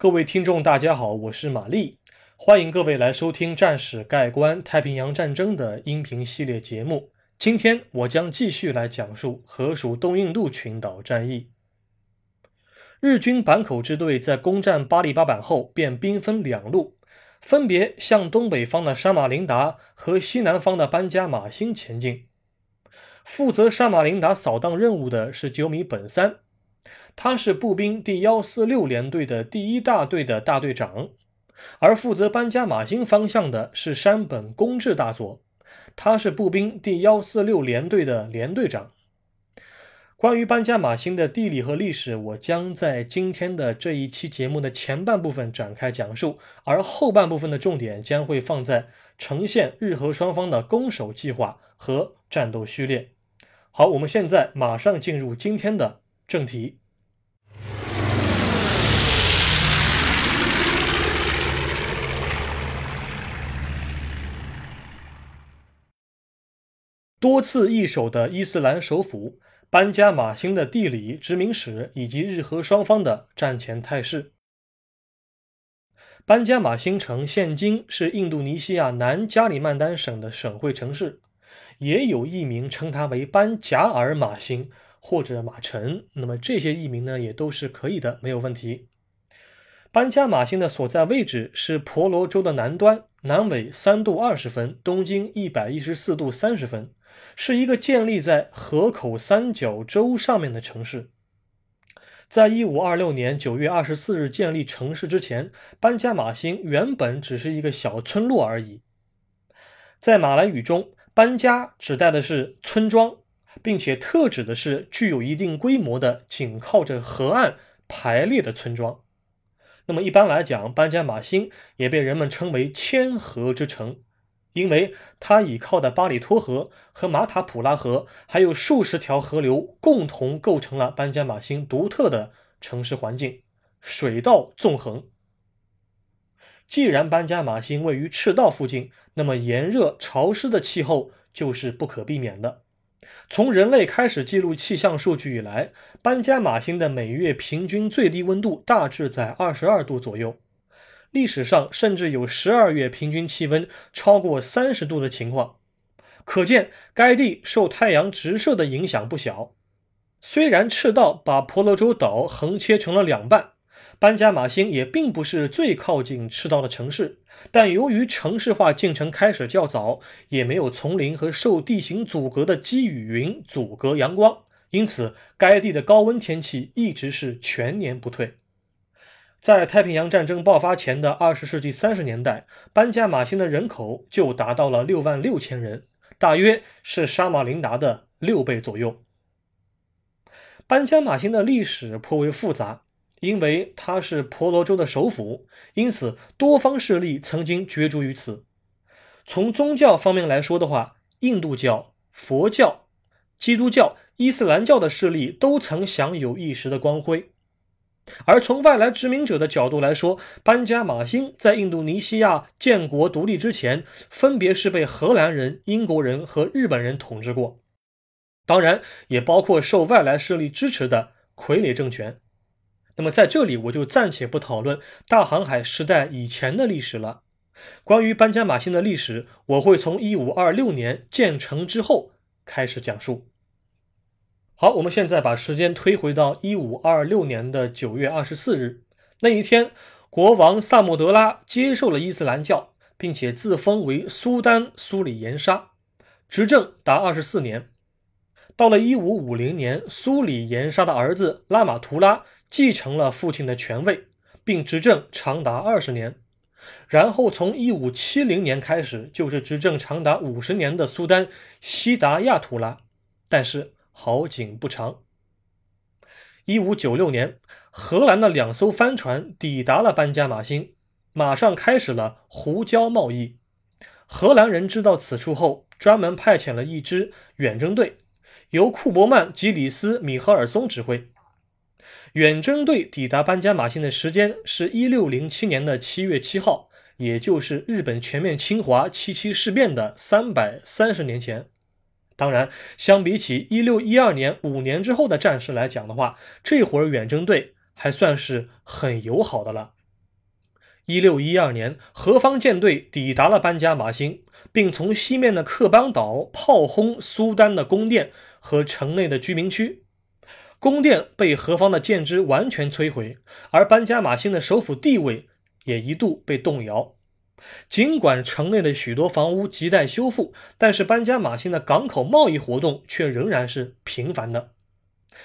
各位听众，大家好，我是玛丽，欢迎各位来收听《战史盖棺太平洋战争》的音频系列节目。今天我将继续来讲述河属东印度群岛战役。日军坂口支队在攻占巴里巴板后，便兵分两路，分别向东北方的沙马林达和西南方的班加马星前进。负责沙马林达扫荡任务的是九米本三。他是步兵第幺四六联队的第一大队的大队长，而负责班加马星方向的是山本公治大佐，他是步兵第幺四六联队的联队长。关于班加马星的地理和历史，我将在今天的这一期节目的前半部分展开讲述，而后半部分的重点将会放在呈现日俄双方的攻守计划和战斗序列。好，我们现在马上进入今天的正题。多次易手的伊斯兰首府班加马星的地理殖民史以及日俄双方的战前态势。班加马星城现今是印度尼西亚南加里曼丹省的省会城市，也有译名称它为班贾尔马星或者马城。那么这些译名呢，也都是可以的，没有问题。班加马星的所在位置是婆罗洲的南端，南纬三度二十分，东经一百一十四度三十分。是一个建立在河口三角洲上面的城市。在一五二六年九月二十四日建立城市之前，班加马星原本只是一个小村落而已。在马来语中，“班加”指代的是村庄，并且特指的是具有一定规模的、紧靠着河岸排列的村庄。那么一般来讲，班加马星也被人们称为“千河之城”。因为它倚靠的巴里托河和马塔普拉河，还有数十条河流，共同构成了班加马星独特的城市环境，水道纵横。既然班加马星位于赤道附近，那么炎热潮湿的气候就是不可避免的。从人类开始记录气象数据以来，班加马星的每月平均最低温度大致在二十二度左右。历史上甚至有十二月平均气温超过三十度的情况，可见该地受太阳直射的影响不小。虽然赤道把婆罗洲岛横切成了两半，班加马星也并不是最靠近赤道的城市，但由于城市化进程开始较早，也没有丛林和受地形阻隔的积雨云阻隔阳光，因此该地的高温天气一直是全年不退。在太平洋战争爆发前的二十世纪三十年代，班加马星的人口就达到了六万六千人，大约是沙马林达的六倍左右。班加马星的历史颇为复杂，因为它是婆罗洲的首府，因此多方势力曾经角逐于此。从宗教方面来说的话，印度教、佛教、基督教、伊斯兰教的势力都曾享有一时的光辉。而从外来殖民者的角度来说，班加马星在印度尼西亚建国独立之前，分别是被荷兰人、英国人和日本人统治过，当然也包括受外来势力支持的傀儡政权。那么在这里，我就暂且不讨论大航海时代以前的历史了。关于班加马星的历史，我会从1526年建成之后开始讲述。好，我们现在把时间推回到一五二六年的九月二十四日那一天，国王萨莫德拉接受了伊斯兰教，并且自封为苏丹苏里延沙，执政达二十四年。到了一五五零年，苏里延沙的儿子拉玛图拉继承了父亲的权位，并执政长达二十年。然后从一五七零年开始，就是执政长达五十年的苏丹西达亚图拉，但是。好景不长。一五九六年，荷兰的两艘帆船抵达了班加马星，马上开始了胡椒贸易。荷兰人知道此处后，专门派遣了一支远征队，由库伯曼·吉里斯·米赫尔松指挥。远征队抵达班加马星的时间是一六零七年的七月七号，也就是日本全面侵华七七事变的三百三十年前。当然，相比起一六一二年五年之后的战事来讲的话，这会儿远征队还算是很友好的了。一六一二年，何方舰队抵达了班加马星，并从西面的克邦岛炮轰苏丹的宫殿和城内的居民区。宫殿被何方的舰只完全摧毁，而班加马星的首府地位也一度被动摇。尽管城内的许多房屋亟待修复，但是班加马星的港口贸易活动却仍然是频繁的。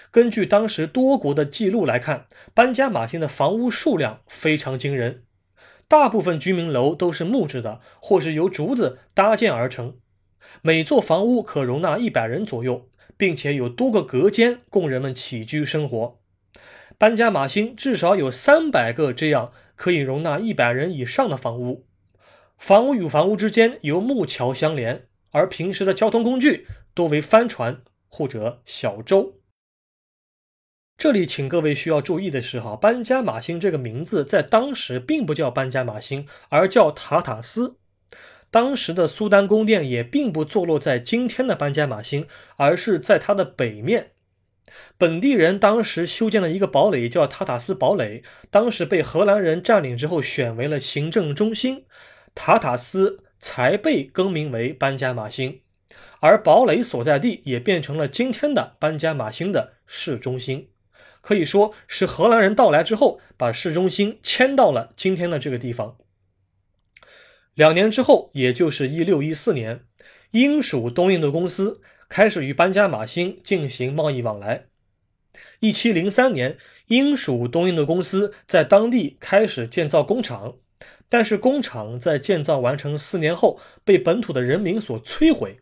根据当时多国的记录来看，班加马星的房屋数量非常惊人。大部分居民楼都是木质的，或是由竹子搭建而成。每座房屋可容纳一百人左右，并且有多个隔间供人们起居生活。班加马星至少有三百个这样可以容纳一百人以上的房屋。房屋与房屋之间由木桥相连，而平时的交通工具多为帆船或者小舟。这里，请各位需要注意的是，哈，班加马星这个名字在当时并不叫班加马星，而叫塔塔斯。当时的苏丹宫殿也并不坐落在今天的班加马星，而是在它的北面。本地人当时修建了一个堡垒，叫塔塔斯堡垒，当时被荷兰人占领之后，选为了行政中心，塔塔斯才被更名为班加马星，而堡垒所在地也变成了今天的班加马星的市中心。可以说是荷兰人到来之后，把市中心迁到了今天的这个地方。两年之后，也就是一六一四年，英属东印度公司开始与班加马星进行贸易往来。一七零三年，英属东印度公司在当地开始建造工厂，但是工厂在建造完成四年后被本土的人民所摧毁，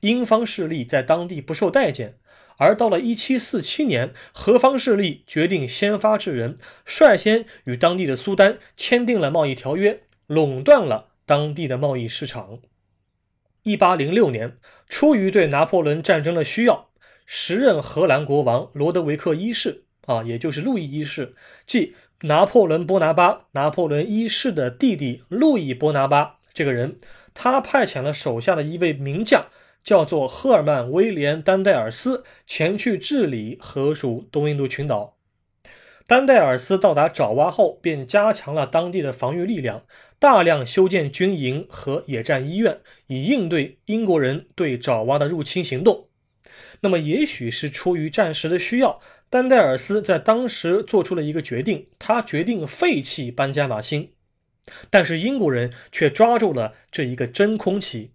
英方势力在当地不受待见。而到了一七四七年，何方势力决定先发制人，率先与当地的苏丹签订了贸易条约，垄断了当地的贸易市场。一八零六年，出于对拿破仑战争的需要，时任荷兰国王罗德维克一世啊，也就是路易一世，即拿破仑·波拿巴，拿破仑一世的弟弟路易·波拿巴这个人，他派遣了手下的一位名将。叫做赫尔曼·威廉·丹戴尔斯前去治理荷属东印度群岛。丹戴尔斯到达爪哇后，便加强了当地的防御力量，大量修建军营和野战医院，以应对英国人对爪哇的入侵行动。那么，也许是出于战时的需要，丹戴尔斯在当时做出了一个决定，他决定废弃班加马星。但是英国人却抓住了这一个真空期。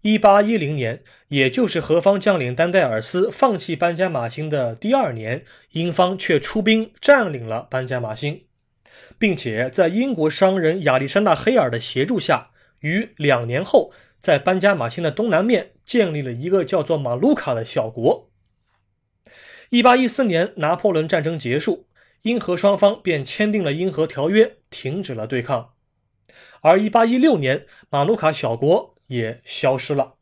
一八一零年，也就是何方将领丹戴尔斯放弃班加马星的第二年，英方却出兵占领了班加马星，并且在英国商人亚历山大·黑尔的协助下，于两年后在班加马星的东南面建立了一个叫做马卢卡的小国。一八一四年，拿破仑战争结束，英荷双方便签订了英荷条约，停止了对抗。而一八一六年，马努卡小国。也消失了。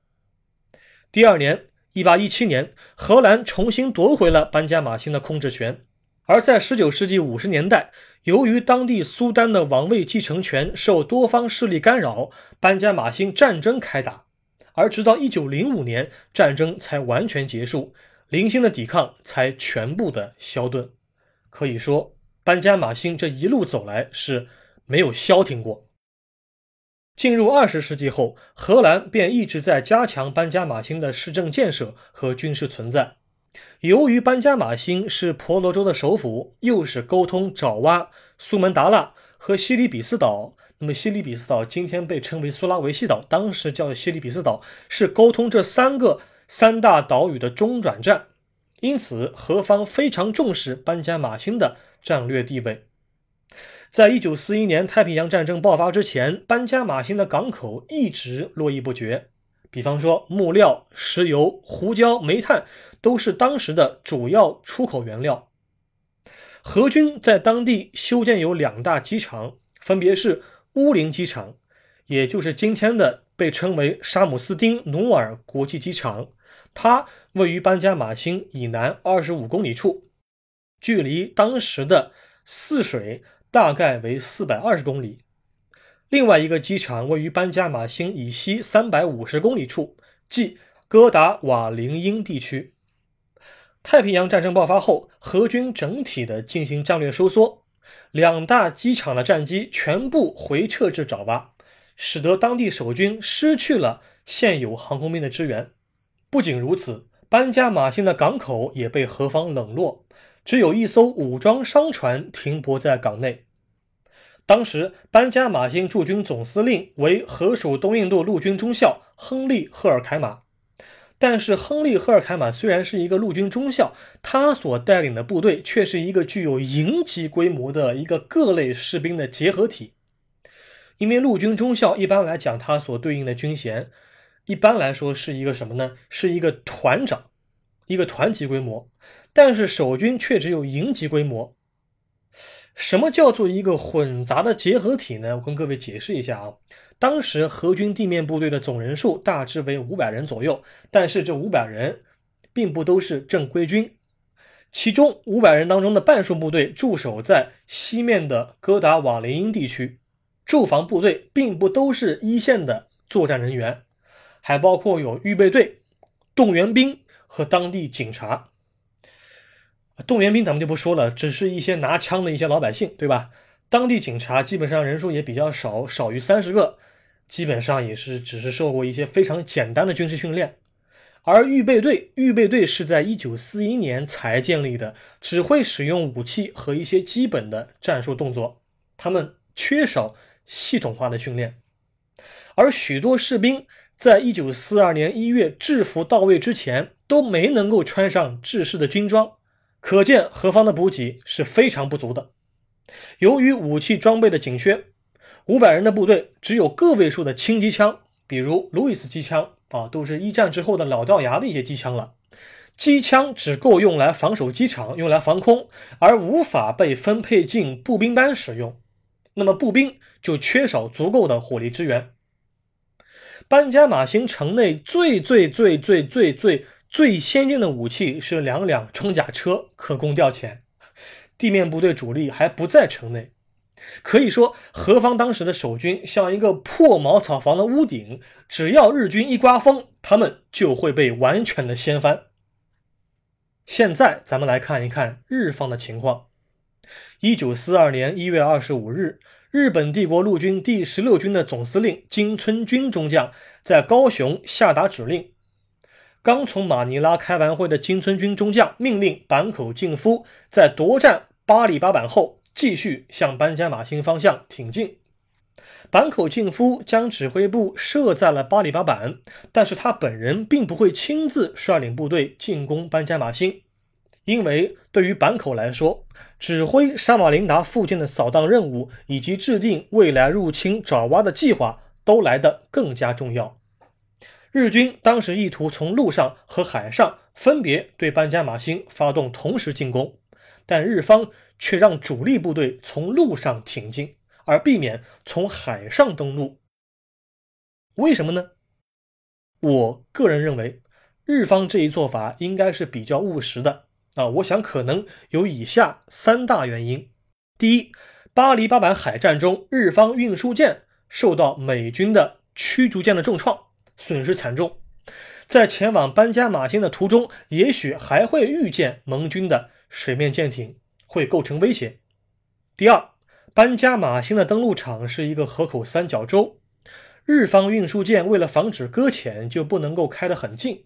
第二年，一八一七年，荷兰重新夺回了班加马星的控制权。而在十九世纪五十年代，由于当地苏丹的王位继承权受多方势力干扰，班加马星战争开打。而直到一九零五年，战争才完全结束，零星的抵抗才全部的消遁。可以说，班加马星这一路走来是没有消停过。进入二十世纪后，荷兰便一直在加强班加马星的市政建设和军事存在。由于班加马星是婆罗洲的首府，又是沟通爪哇、苏门答腊和西里比斯岛，那么西里比斯岛今天被称为苏拉维西岛，当时叫西里比斯岛，是沟通这三个三大岛屿的中转站。因此，荷方非常重视班加马星的战略地位。在一九四一年太平洋战争爆发之前，班加马星的港口一直络绎不绝。比方说，木料、石油、胡椒、煤炭都是当时的主要出口原料。荷军在当地修建有两大机场，分别是乌林机场，也就是今天的被称为沙姆斯丁努尔国际机场，它位于班加马星以南二十五公里处，距离当时的泗水。大概为四百二十公里。另外一个机场位于班加马星以西三百五十公里处，即哥达瓦林英地区。太平洋战争爆发后，荷军整体的进行战略收缩。两大机场的战机全部回撤至爪哇，使得当地守军失去了现有航空兵的支援。不仅如此，班加马星的港口也被何方冷落，只有一艘武装商船停泊在港内。当时，班加马星驻军总司令为河属东印度陆军中校亨利·赫尔凯马。但是，亨利·赫尔凯马虽然是一个陆军中校，他所带领的部队却是一个具有营级规模的一个各类士兵的结合体。因为陆军中校一般来讲，他所对应的军衔，一般来说是一个什么呢？是一个团长，一个团级规模。但是守军却只有营级规模。什么叫做一个混杂的结合体呢？我跟各位解释一下啊。当时何军地面部队的总人数大致为五百人左右，但是这五百人并不都是正规军，其中五百人当中的半数部队驻守在西面的哥达瓦雷因地区，驻防部队并不都是一线的作战人员，还包括有预备队、动员兵和当地警察。动员兵咱们就不说了，只是一些拿枪的一些老百姓，对吧？当地警察基本上人数也比较少，少于三十个，基本上也是只是受过一些非常简单的军事训练。而预备队，预备队是在一九四一年才建立的，只会使用武器和一些基本的战术动作，他们缺少系统化的训练。而许多士兵在一九四二年一月制服到位之前，都没能够穿上制式的军装。可见何方的补给是非常不足的。由于武器装备的紧缺，五百人的部队只有个位数的轻机枪，比如路易斯机枪啊，都是一战之后的老掉牙的一些机枪了。机枪只够用来防守机场，用来防空，而无法被分配进步兵班使用。那么步兵就缺少足够的火力支援。班加马星城内最最最最最最。最先进的武器是两辆装甲车，可供调遣。地面部队主力还不在城内，可以说何方当时的守军像一个破茅草房的屋顶，只要日军一刮风，他们就会被完全的掀翻。现在咱们来看一看日方的情况。一九四二年一月二十五日，日本帝国陆军第十六军的总司令金村军中将在高雄下达指令。刚从马尼拉开完会的金村军中将命令坂口敬夫在夺占巴里巴板后，继续向班加马星方向挺进。坂口敬夫将指挥部设在了巴里巴板，但是他本人并不会亲自率领部队进攻班加马星，因为对于坂口来说，指挥沙马林达附近的扫荡任务以及制定未来入侵爪哇的计划都来得更加重要。日军当时意图从陆上和海上分别对班加马星发动同时进攻，但日方却让主力部队从陆上挺进，而避免从海上登陆。为什么呢？我个人认为，日方这一做法应该是比较务实的啊。我想可能有以下三大原因：第一，巴黎巴板海战中，日方运输舰受到美军的驱逐舰的重创。损失惨重，在前往班加马星的途中，也许还会遇见盟军的水面舰艇，会构成威胁。第二，班加马星的登陆场是一个河口三角洲，日方运输舰为了防止搁浅，就不能够开得很近，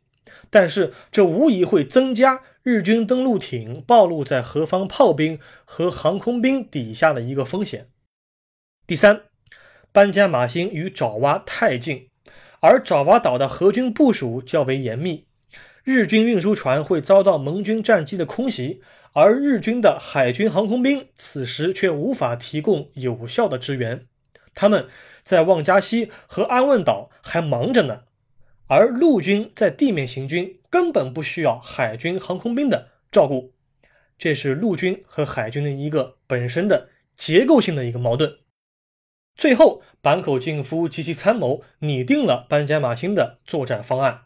但是这无疑会增加日军登陆艇暴露在何方炮兵和航空兵底下的一个风险。第三，班加马星与爪哇太近。而爪哇岛的河军部署较为严密，日军运输船会遭到盟军战机的空袭，而日军的海军航空兵此时却无法提供有效的支援。他们在望加西和安汶岛还忙着呢，而陆军在地面行军根本不需要海军航空兵的照顾。这是陆军和海军的一个本身的结构性的一个矛盾。最后，坂口敬夫及其参谋拟定了班加马星的作战方案。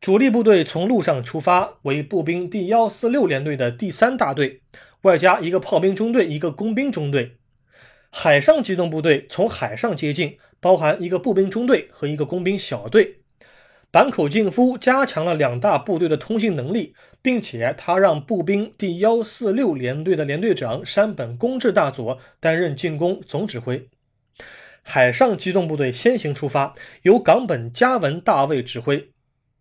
主力部队从陆上出发，为步兵第幺四六联队的第三大队，外加一个炮兵中队、一个工兵中队。海上机动部队从海上接近，包含一个步兵中队和一个工兵小队。坂口敬夫加强了两大部队的通信能力，并且他让步兵第幺四六联队的联队长山本公治大佐担任进攻总指挥。海上机动部队先行出发，由冈本嘉文大尉指挥。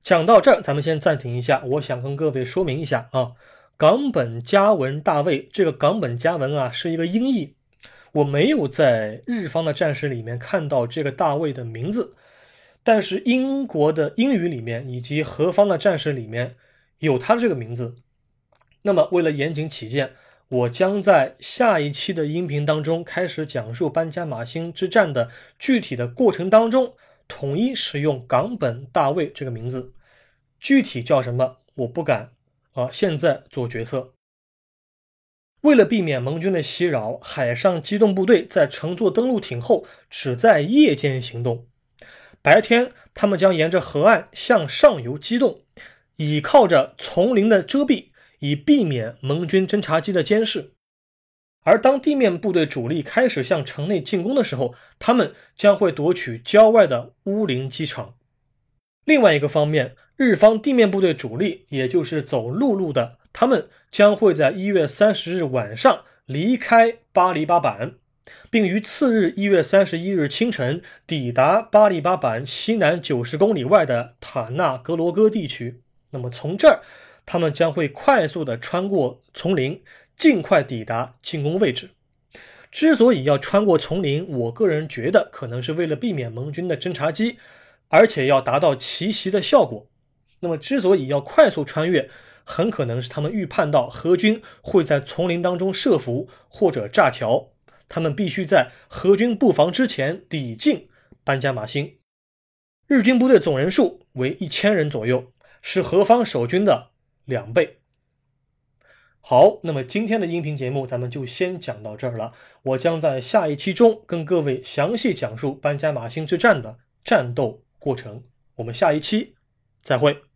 讲到这儿，咱们先暂停一下。我想跟各位说明一下啊，冈本嘉文大尉这个冈本嘉文啊是一个音译，我没有在日方的战史里面看到这个大尉的名字，但是英国的英语里面以及何方的战史里面有他的这个名字。那么为了严谨起见。我将在下一期的音频当中开始讲述班加马星之战的具体的过程当中，统一使用冈本大卫这个名字，具体叫什么我不敢啊，现在做决策。为了避免盟军的袭扰，海上机动部队在乘坐登陆艇后只在夜间行动，白天他们将沿着河岸向上游机动，倚靠着丛林的遮蔽。以避免盟军侦察机的监视，而当地面部队主力开始向城内进攻的时候，他们将会夺取郊外的乌林机场。另外一个方面，日方地面部队主力，也就是走陆路的，他们将会在一月三十日晚上离开巴黎巴板，并于次日一月三十一日清晨抵达巴黎巴板西南九十公里外的塔纳格罗戈地区。那么从这儿。他们将会快速地穿过丛林，尽快抵达进攻位置。之所以要穿过丛林，我个人觉得可能是为了避免盟军的侦察机，而且要达到奇袭的效果。那么，之所以要快速穿越，很可能是他们预判到何军会在丛林当中设伏或者炸桥，他们必须在何军布防之前抵近班加马星。日军部队总人数为一千人左右，是何方守军的。两倍。好，那么今天的音频节目咱们就先讲到这儿了。我将在下一期中跟各位详细讲述班加马星之战的战斗过程。我们下一期再会。